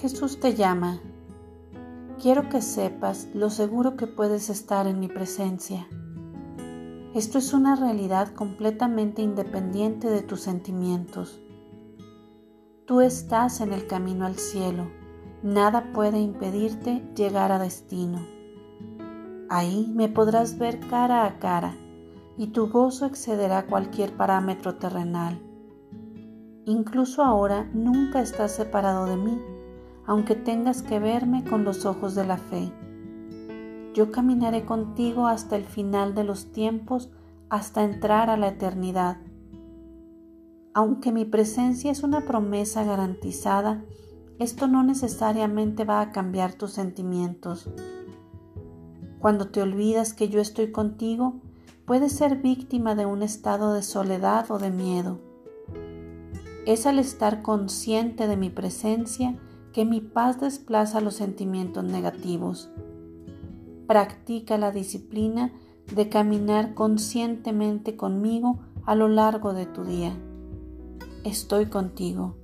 Jesús te llama. Quiero que sepas lo seguro que puedes estar en mi presencia. Esto es una realidad completamente independiente de tus sentimientos. Tú estás en el camino al cielo. Nada puede impedirte llegar a destino. Ahí me podrás ver cara a cara y tu gozo excederá cualquier parámetro terrenal. Incluso ahora nunca estás separado de mí, aunque tengas que verme con los ojos de la fe. Yo caminaré contigo hasta el final de los tiempos, hasta entrar a la eternidad. Aunque mi presencia es una promesa garantizada, esto no necesariamente va a cambiar tus sentimientos. Cuando te olvidas que yo estoy contigo, puedes ser víctima de un estado de soledad o de miedo. Es al estar consciente de mi presencia que mi paz desplaza los sentimientos negativos. Practica la disciplina de caminar conscientemente conmigo a lo largo de tu día. Estoy contigo.